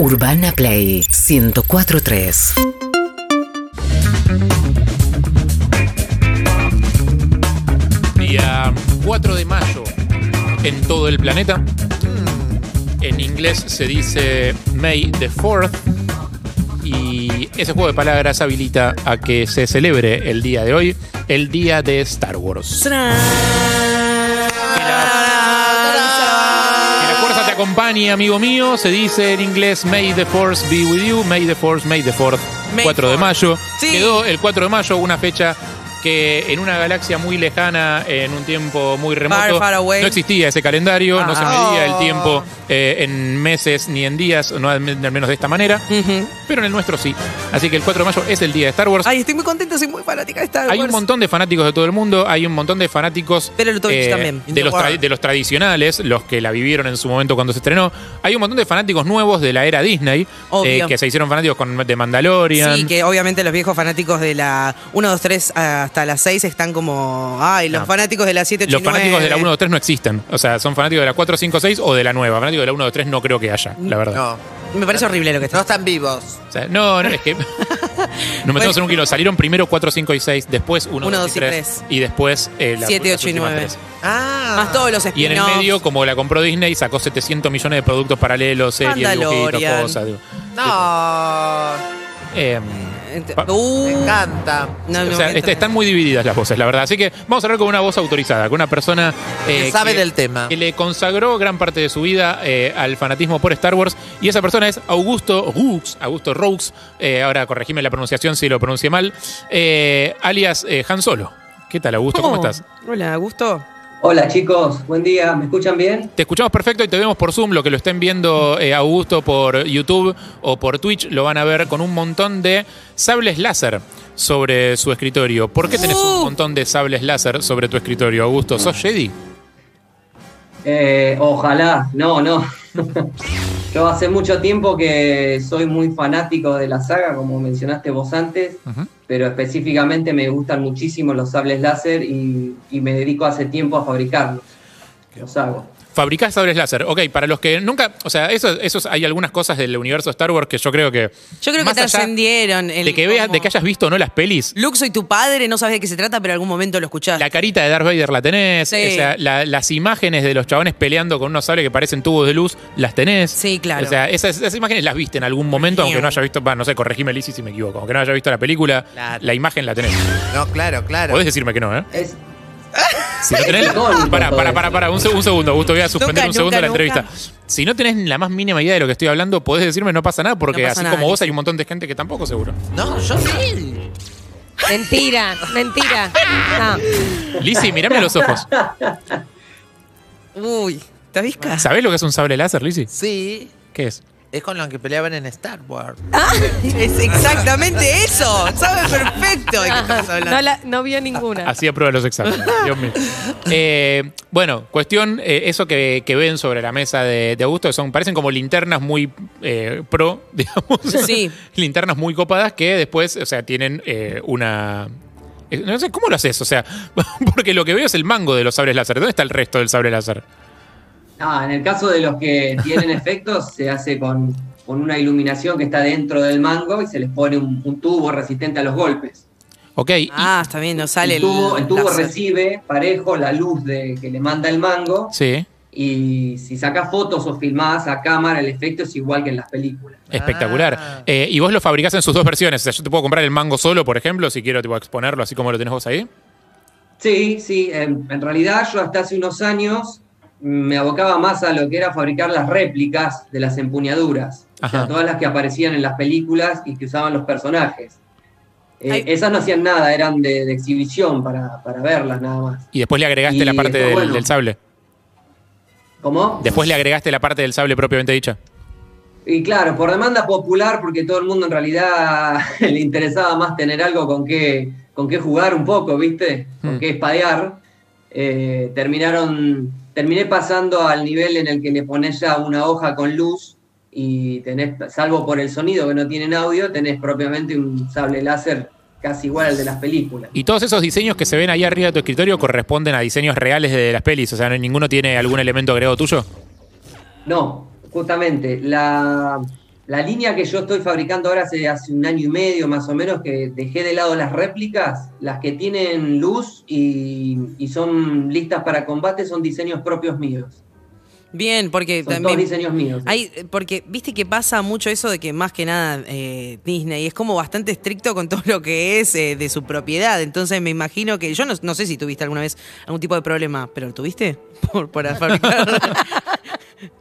Urbana Play 1043. Día 4 de mayo en todo el planeta. En inglés se dice May the 4th. Y ese juego de palabras habilita a que se celebre el día de hoy, el día de Star Wars. Acompañe, amigo mío. Se dice en inglés May the Force be with you. May the Force, May the 4th. May 4 de Fourth. mayo. Sí. Quedó el 4 de mayo, una fecha que en una galaxia muy lejana, en un tiempo muy remoto, Far, far away. no existía ese calendario, no se Ah. medía el Oh. tiempo eh, en meses ni en días, no al menos de esta manera, pero en el nuestro sí. Así que el 4 de mayo es el día de Star Wars. Ay, estoy muy contenta, soy muy fanática de Star Wars. Hay un montón de fanáticos de todo el mundo, hay un montón de fanáticos eh, también. de, los de los tradicionales, los que la vivieron en su momento cuando se estrenó. Hay un montón de fanáticos nuevos de la era Disney, eh, que se hicieron fanáticos con, de Mandalorian. Sí, que obviamente los viejos fanáticos de la 1, 2, 3 hasta la 6 están como. Ay, los No. fanáticos de la 7, 8 Los fanáticos de la 1, 2, 3 no existen. O sea, son fanáticos de la 4, 5, 6 o de la nueva. Fanáticos de la 1, 2, 3 no creo que haya, la verdad. No, Me parece horrible lo que no está. están vivos. O sea, no, no, es que. Nos metemos en un kilo. Salieron primero 4, 5 y 6, después 1, Uno, 2 y 3. Y después eh, la- 7, las 8 y últimas 9. tres. Ah. Más todos los Y en el medio, como la compró Disney, sacó 700 millones de productos paralelos, series, dibujitos, Mandalorian. cosas. digo. No. Eh, Pa- Uh, Me encanta. no, no, o sea, entra- est- están muy divididas las voces, la verdad. Así que vamos a hablar con una voz autorizada, con una persona eh, Que sabe del tema. que le consagró gran parte de su vida eh, al fanatismo por Star Wars. Y esa persona es Augusto Roux, Augusto Roux, eh, ahora corregime la pronunciación si lo pronuncié mal, eh, alias eh, Han Solo. ¿Qué tal, Augusto? ¿Cómo Oh, estás? Hola, Gusto. Hola chicos, buen día, ¿me escuchan bien? Te escuchamos perfecto y te vemos por Zoom. Lo que lo estén viendo eh, Augusto por YouTube o por Twitch lo van a ver con un montón de sables láser sobre su escritorio. ¿Por qué tenés un Uh. montón de sables láser sobre tu escritorio, Augusto? ¿Sos Jedi? Eh, ojalá, no, no. Yo hace mucho tiempo que soy muy fanático de la saga, como mencionaste vos antes, pero específicamente me gustan muchísimo los sables láser y, y me dedico hace tiempo a fabricarlos. Los hago. Fabricás sables láser. Ok, para los que nunca. O sea, eso, esos, hay algunas cosas del universo Star Wars que yo creo que. Yo creo que trascendieron. el De que, veas, de que hayas visto o no las pelis. Luke, soy tu padre, no sabes de qué se trata, pero en algún momento lo escuchaste. La carita de Darth Vader la tenés. Sí. o sea, la- las imágenes de los chabones peleando con unos sables que parecen tubos de luz, las tenés. Sí, claro. O sea, esas, esas imágenes las viste en algún momento, aunque no haya visto, va, no sé, corregime Lizzy si me equivoco, aunque no haya visto la película, Claro. la imagen la tenés. No, claro, claro. Podés decirme que no, ¿eh? Es, Si no tenés. Para, para, para, para, un, seg- un segundo, Augusto, voy a suspender Nunca, un segundo nunca, la nunca. entrevista. Si no tenés la más mínima idea de lo que estoy hablando, podés decirme no pasa nada, porque No pasa así nada, como vos hay un montón de gente que tampoco seguro. No, yo sí. Mentira, mentira. No. Lizzy, mirame a los ojos. Uy, ¿te visca? ¿Sabés lo que es un sable láser, Lizzy? Sí. ¿Qué es? Es con lo que peleaban en Star Wars. Es exactamente eso. Sabe perfecto de qué estamos hablando. No, la- no vio ninguna. Así aprueba los exámenes. Dios mío. Eh, bueno, cuestión, eh, eso que, que ven sobre la mesa de, de Augusto, son, parecen como linternas muy eh, pro, digamos. Sí. linternas muy copadas que después, o sea, tienen eh, una. No sé, ¿cómo lo haces? O sea, porque lo que veo es el mango de los sables láser. ¿Dónde está el resto del sable láser? Ah, en el caso de los que tienen efectos, se hace con, con una iluminación que está dentro del mango y se les pone un, un tubo resistente a los golpes. Ok, Ah, está bien, nos sale el tubo, el tubo láser. recibe parejo la luz de, que le manda el mango sí, y si sacas fotos o filmadas a cámara el efecto es igual que en las películas. espectacular. Ah. Eh, y vos lo fabricás en sus dos versiones. O sea, yo te puedo comprar el mango solo, por ejemplo, si quiero tipo, exponerlo así como lo tenés vos ahí. Sí, sí, en, en realidad yo hasta hace unos años me abocaba más a lo que era fabricar las réplicas de las empuñaduras, o sea, Ajá. todas las que aparecían en las películas y que usaban los personajes. Eh, esas no hacían nada, eran de, de exhibición para, para verlas nada más. Y después le agregaste Y la parte después, del, bueno. del sable. ¿Cómo? Después le agregaste la parte del sable propiamente dicha. Y claro, por demanda popular, porque todo el mundo en realidad le interesaba más tener algo con qué, con qué jugar un poco, ¿viste? Con Hmm. qué espadear. eh, terminaron, terminé pasando al nivel en el que le pones ya una hoja con luz y tenés, salvo por el sonido que no tienen audio, tenés propiamente un sable láser casi igual al de las películas. Y todos esos diseños que se ven ahí arriba de tu escritorio corresponden a diseños reales de las pelis. O sea, ¿no- ninguno tiene algún elemento agregado tuyo. No, justamente, la, La línea que yo estoy fabricando ahora hace, hace un año y medio más o menos que dejé de lado las réplicas, las que tienen luz y, y son listas para combate son diseños propios míos. Bien, porque Son todos también. diseños míos. Hay, porque viste que pasa mucho eso de que más que nada eh, Disney es como bastante estricto con todo lo que es eh, de su propiedad. Entonces me imagino que yo no, no sé si tuviste alguna vez algún tipo de problema, pero ¿tuviste? Por, por fabricar.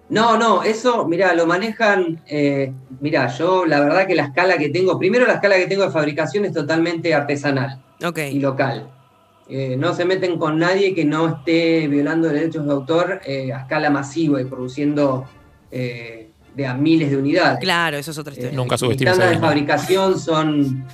No, no, eso, mira, lo manejan, eh, mira, yo la verdad que la escala que tengo, primero la escala que tengo de fabricación es totalmente artesanal ok. y local. Eh, no se meten con nadie que no esté violando derechos de autor eh, a escala masiva y produciendo eh, de a miles de unidades. Claro, eso es otra Eh, historia. Nunca subestimes estándares de fabricación son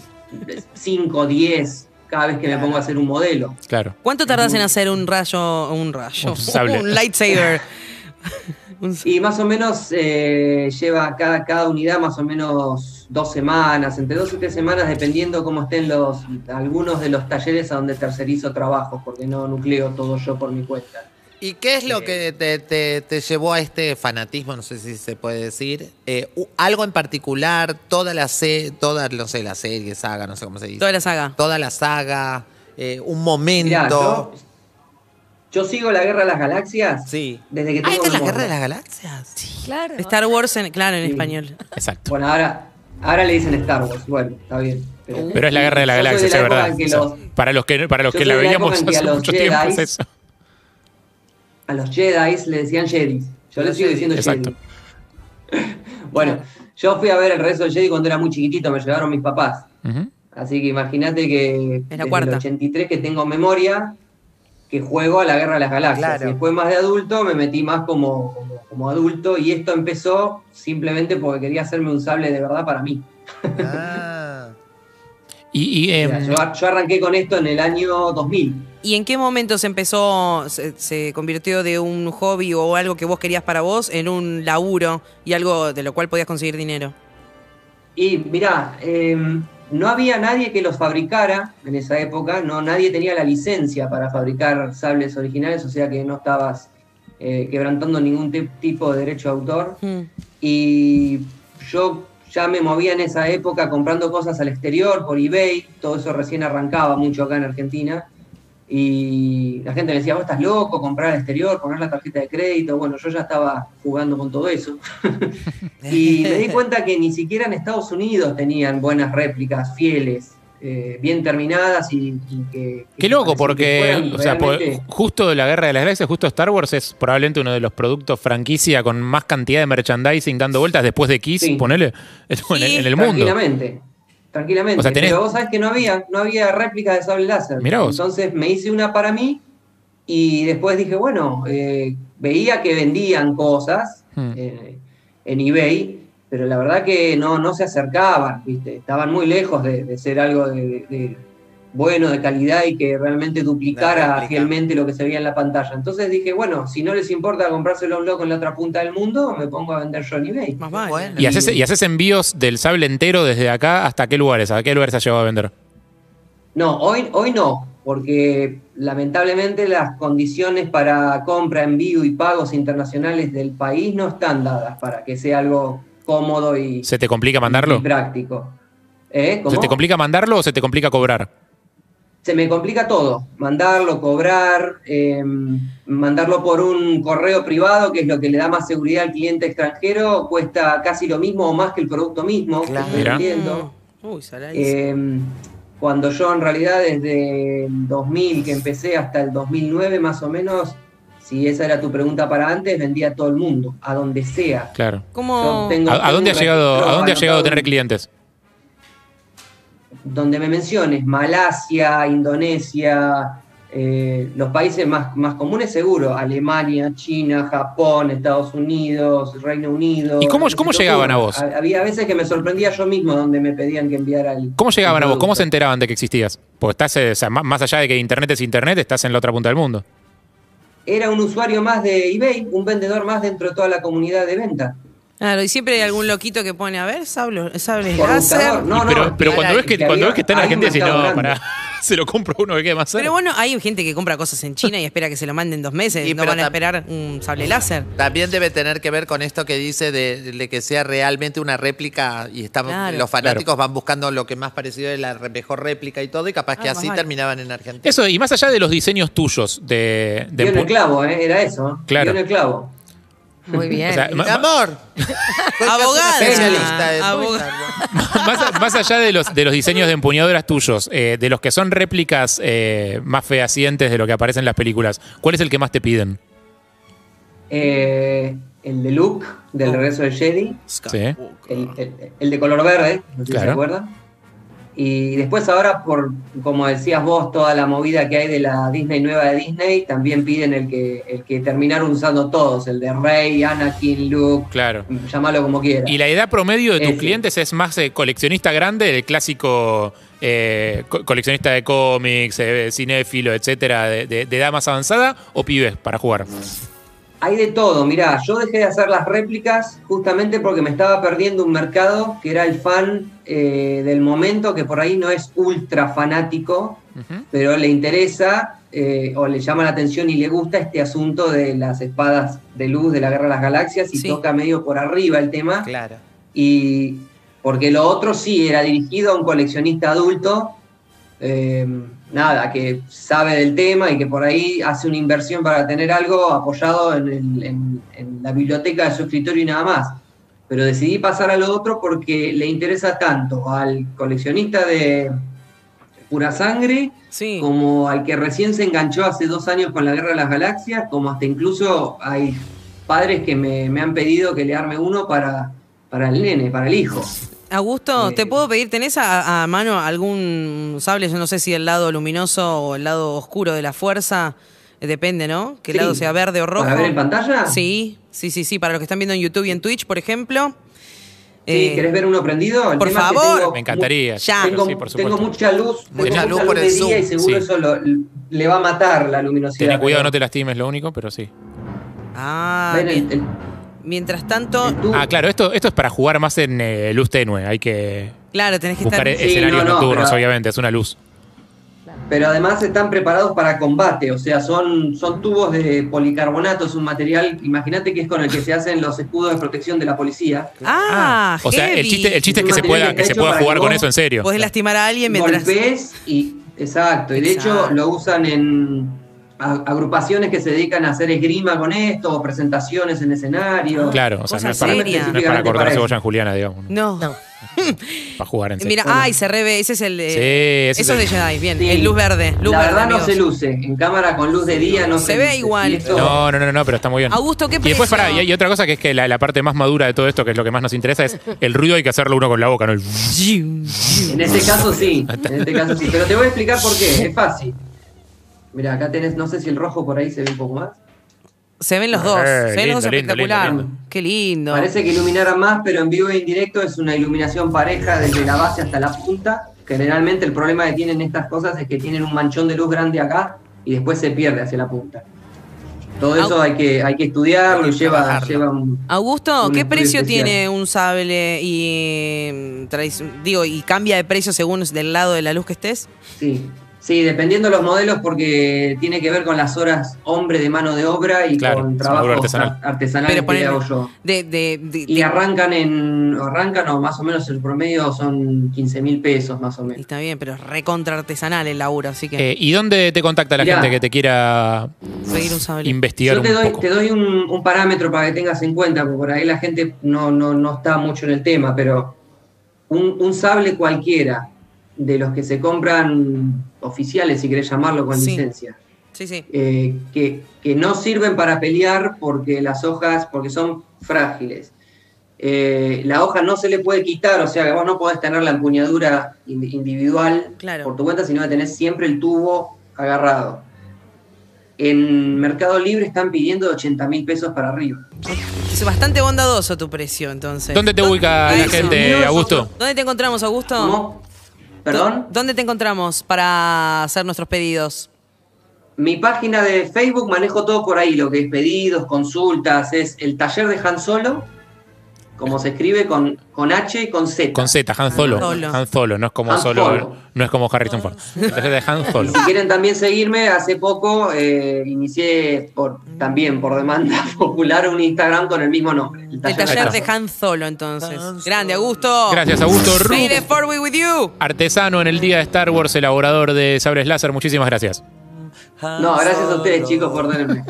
5, 10 cada vez que me pongo a hacer un modelo. Claro. ¿Cuánto tardás en hacer un rayo, un rayo, un lightsaber? Un- Y más o menos eh, lleva cada, cada unidad más o menos dos semanas, entre dos y tres semanas, dependiendo cómo estén los algunos de los talleres a donde tercerizo trabajos, porque no nucleo todo yo por mi cuenta. ¿Y qué es lo Eh, que te, te- te llevó a este fanatismo? No sé si se puede decir. Eh, algo en particular, toda la se toda, no sé, la serie, saga, no sé cómo se dice. Toda la saga. Toda la saga, eh, un momento. Mirá, yo, yo sigo la Guerra de las Galaxias Sí. desde que Ah, tengo ¿esta es la. Guerra de las Galaxias? Claro. Star Wars, en, claro, en Sí. español. Exacto. Bueno, ahora, ahora le dicen Star Wars, bueno, está bien. Pero es la guerra de la yo soy galaxia, es la época verdad. O sea, para los que, para los que la de veíamos en que a hace los mucho tiempo es Jedis- eso. a los Jedi le decían Jedi. Yo les sigo diciendo Exacto. Jedi. bueno, yo fui a ver el regreso del Jedi cuando era muy chiquitito, me llevaron mis papás. Así que imagínate que Es la desde cuarta. el 83 que tengo memoria, que juego a la Guerra de las Galaxias. Claro. Después más de adulto me metí más como, como, como adulto y esto empezó simplemente porque quería hacerme un sable de verdad para mí. Ah. Y, em, yo, yo arranqué con esto en el año 2000. ¿Y en qué momento se empezó, se, se convirtió de un hobby o algo que vos querías para vos en un laburo y algo de lo cual podías conseguir dinero? Y mirá, eh, no había nadie que los fabricara en esa época, no, nadie tenía la licencia para fabricar sables originales, o sea que no estabas eh, quebrantando ningún tipo de derecho de autor. Mm. Y yo ya me movía en esa época comprando cosas al exterior, por eBay, todo eso recién arrancaba mucho acá en Argentina. Y la gente me decía, vos estás loco, comprar al exterior, poner la tarjeta de crédito. Bueno, yo ya estaba jugando con todo eso. y me di cuenta que ni siquiera en Estados Unidos tenían buenas réplicas fieles, eh, bien terminadas y, y que... Qué loco, porque fueran o sea, por- realmente- justo de la Guerra de las Galaxias, justo Star Wars es probablemente uno de los productos franquicia con más cantidad de merchandising dando vueltas después de Kiss, Sí. ponele, en, el- Sí, en el mundo. Tranquilamente. Tranquilamente. O sea, tenés- Pero vos sabés que no había, no había réplicas de sable láser. Mirá vos. Entonces me hice una para mí y después dije, bueno, eh, veía que vendían cosas Hmm. eh, en eBay, pero la verdad que no, no se acercaban, ¿viste? Estaban muy lejos de, de ser algo de, de bueno, de calidad y que realmente duplicara fielmente lo que se veía en la pantalla. Entonces dije, bueno, si no les importa comprárselo a un loco en la otra punta del mundo, me pongo a vender yo en eBay. Más vale. Bueno. Y haces, y haces envíos del sable entero desde acá hasta qué lugares, a qué lugares has llegado a vender. No, hoy, hoy no, porque lamentablemente las condiciones para compra, envío y pagos internacionales del país no están dadas para que sea algo cómodo y, ¿Se te complica y mandarlo? práctico. ¿Eh? ¿Se te complica mandarlo o se te complica cobrar? Se me complica todo, mandarlo, cobrar, eh, mandarlo por un correo privado, que es lo que le da más seguridad al cliente extranjero, cuesta casi lo mismo o más que el producto mismo que Claro. estoy Mirá. vendiendo. Mm. Uy. Eh, cuando yo en realidad desde el 2000 que empecé hasta el 2009 más o menos, si esa era tu pregunta para antes, vendía a todo el mundo, a donde sea. Claro. ¿Cómo? Yo tengo- ¿A, a dónde tengo un llegado, a dónde has llegado a tener en- clientes? Donde me menciones, Malasia, Indonesia, eh, los países más, más comunes seguro, Alemania, China, Japón, Estados Unidos, Reino Unido. ¿Y cómo- cómo llegaban a vos? Ha- Había veces que me sorprendía yo mismo donde me pedían que enviara el. ¿Cómo llegaban el a vos? ¿Cómo se enteraban de que existías? Porque estás, eh, o sea, má- más allá de que internet es internet, estás en la otra punta del mundo. Era un usuario más de eBay, un vendedor más dentro de toda la comunidad de venta. Claro, y siempre hay algún loquito que pone, a ver, sable, sable Por láser. no, Y pero no, pero que cuando ves que, cuando ves que está en Argentina, si no, pará. grande. se lo compro a uno que quede más cerca. Pero bueno, hay gente que compra cosas en China y espera que se lo manden dos meses. Sí, no pero van a esperar un sable láser. También debe tener que ver con esto que dice de, de que sea realmente una réplica y estamos, Claro. los fanáticos van buscando lo que más parecido es la mejor réplica y todo y capaz que Ah, así vale. terminaban en Argentina. Eso, y más allá de los diseños tuyos de, de Dio en el clavo, ¿eh? era eso. Claro. Dio en el clavo. Muy bien. O sea, Mi ma- amor. Abogada. Especialista Abogada. más, más allá de los, de los diseños de empuñaduras tuyos, eh, de los que son réplicas eh, más fehacientes de lo que aparece en las películas, ¿cuál es el que más te piden? Eh, el de Luke, del regreso del Jedi. Sí. El, el- el de color verde, no sé si se acuerdan. Y después ahora, por como decías vos, toda la movida que hay de la Disney nueva de Disney, también piden el que, el que terminaron usando todos, el de Rey, Anakin, Luke, Claro. llámalo como quieras. ¿Y la edad promedio de tus Ese. clientes es más eh, coleccionista grande, el clásico eh, co- coleccionista de cómics, eh, cinéfilo, etcétera, de, de- de edad más avanzada, o pibes para jugar? Hay de todo, mirá, yo dejé de hacer las réplicas justamente porque me estaba perdiendo un mercado que era el fan eh, del momento, que por ahí no es ultra fanático, pero le interesa eh, o le llama la atención y le gusta este asunto de las espadas de luz de la Guerra de las Galaxias y Sí. toca medio por arriba el tema. Claro. Y porque lo otro sí era dirigido a un coleccionista adulto, eh, nada, que sabe del tema y que por ahí hace una inversión para tener algo apoyado en, el- en- en la biblioteca de su escritorio y nada más. Pero decidí pasar a lo otro porque le interesa tanto al coleccionista de pura sangre Sí. como al que recién se enganchó hace dos años con la Guerra de las Galaxias, como hasta incluso hay padres que me, me han pedido que le arme uno para, para el nene, para el hijo. Augusto, ¿te puedo pedir, tenés a, a mano algún sable? Yo no sé si el lado luminoso o el lado oscuro de la fuerza. Eh, Depende, ¿no? Que el Sí. lado sea verde o rojo. ¿Para ver en pantalla? Sí, sí, sí, sí. Para los que están viendo en YouTube y en Twitch, por ejemplo. Sí, Eh, ¿Querés ver uno prendido? El por tema es que favor. tengo Me encantaría. Ya. Tengo, Sí, por tengo mucha luz, Mucha tengo luz mucha por luz el de día y zoom, seguro sí. eso lo- le va a matar la luminosidad. Ten cuidado, no te lastimes, lo único, pero sí. Ah, Ven, el- el- mientras tanto, Ah, claro, esto, esto es para jugar más en eh, luz tenue. Hay que claro, tenés que buscar estar. Sí, escenarios no, no, nocturnos, pero- obviamente, es una luz. Pero además están preparados para combate, o sea, son, son tubos de policarbonato, es un material, imagínate que es con el que se hacen los escudos de protección de la policía. Ah, o sea, el chiste, el chiste es Es que se pueda, material que se pueda jugar que con eso en serio. Podés lastimar a alguien mientras. Golpes y. Exacto, y de Exacto. hecho lo usan en agrupaciones que se dedican a hacer esgrima con esto, o presentaciones en escenario. Claro, o sea, no es, para, no es para cortar cebolla en Juliana, digamos. ¿no? No. Para jugar en serio. Mira, Bueno. ay, se reve. Ese es el. de- Sí, ese Eso es es de el- Jedi, bien. Sí. El luz verde. Luz la verde, verdad no amigos. se luce, en cámara con luz de día no se, Se ve luce. igual. No, no, no, no, pero está muy bien. Augusto, ¿qué Y después, para, y hay otra cosa que es que la, la parte más madura de todo esto, que es lo que más nos interesa, es el ruido hay que hacerlo uno con la boca, ¿no? El- En este caso sí, en este caso sí. Pero te voy a explicar por qué, es fácil. Mira, acá tenés, no sé si el rojo por ahí se ve un poco más. Se ven los dos. Eh, se ven los dos lindo, espectacular. lindo, lindo. Qué lindo. Parece que iluminara más, pero en vivo e indirecto es una iluminación pareja desde la base hasta la punta. Generalmente el problema que tienen estas cosas es que tienen un manchón de luz grande acá y después se pierde hacia la punta. Todo eso hay que, hay que estudiarlo y lleva, un... Augusto, un ¿qué precio especial. tiene un sable y mm, digo y cambia de precio según del lado de la luz que estés? Sí, sí, dependiendo de los modelos porque tiene que ver con las horas hombre de mano de obra y Claro, con trabajo artesanal. artesanal, Pero que ponele- hago yo. De, de, de- Y arrancan en, arrancan o más o menos el promedio son 15 mil pesos más o menos. está bien, pero es recontra artesanal el laburo, así que Eh, ¿Y dónde te contacta la Mirá. gente que te quiera seguir un sable. investigar Yo te un doy, poco? te doy un, un parámetro para que tengas en cuenta, porque por ahí la gente no, no, no está mucho en el tema, pero un, un sable cualquiera de los que se compran oficiales, si querés llamarlo, con Sí. licencia, Sí, sí. eh, que, que no sirven para pelear porque las hojas, porque son frágiles. Eh, la hoja no se le puede quitar, o sea que vos no podés tener la empuñadura in- individual Claro. por tu cuenta, sino que tenés siempre el tubo agarrado. En Mercado Libre están pidiendo 80 mil pesos para arriba. Es bastante bondadoso tu precio, entonces. ¿Dónde te ubica la gente, Augusto? ¿Dónde te encontramos, Augusto? ¿Cómo? ¿Perdón? ¿Dónde te encontramos para hacer nuestros pedidos? Mi página de Facebook manejo todo por ahí, lo que es pedidos, consultas, es el taller de Han Solo. Como se escribe con, con H y con Z. Con Z, Han Solo. Han Solo. Han Solo, no es como Han solo, Solo. no es como Harrison Ford. El taller de Han Solo. Si quieren también seguirme, hace poco eh, inicié por, también por demanda popular un Instagram con el mismo nombre. El El taller, de. Han Solo, entonces. Grande, Augusto. Gracias, Augusto with you. artesano en el día de Star Wars, elaborador de sables láser. Muchísimas gracias. No, gracias a ustedes chicos por tenerme.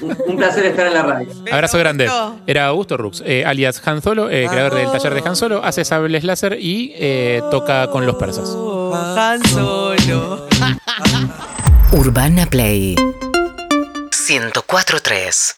Un, un placer estar en la radio. Abrazo grande. Era Augusto Rux, eh, alias Han Solo, eh, creador del taller de Han Solo, hace sables láser y eh, toca con los persas. Han Solo. Urbana Play 104.3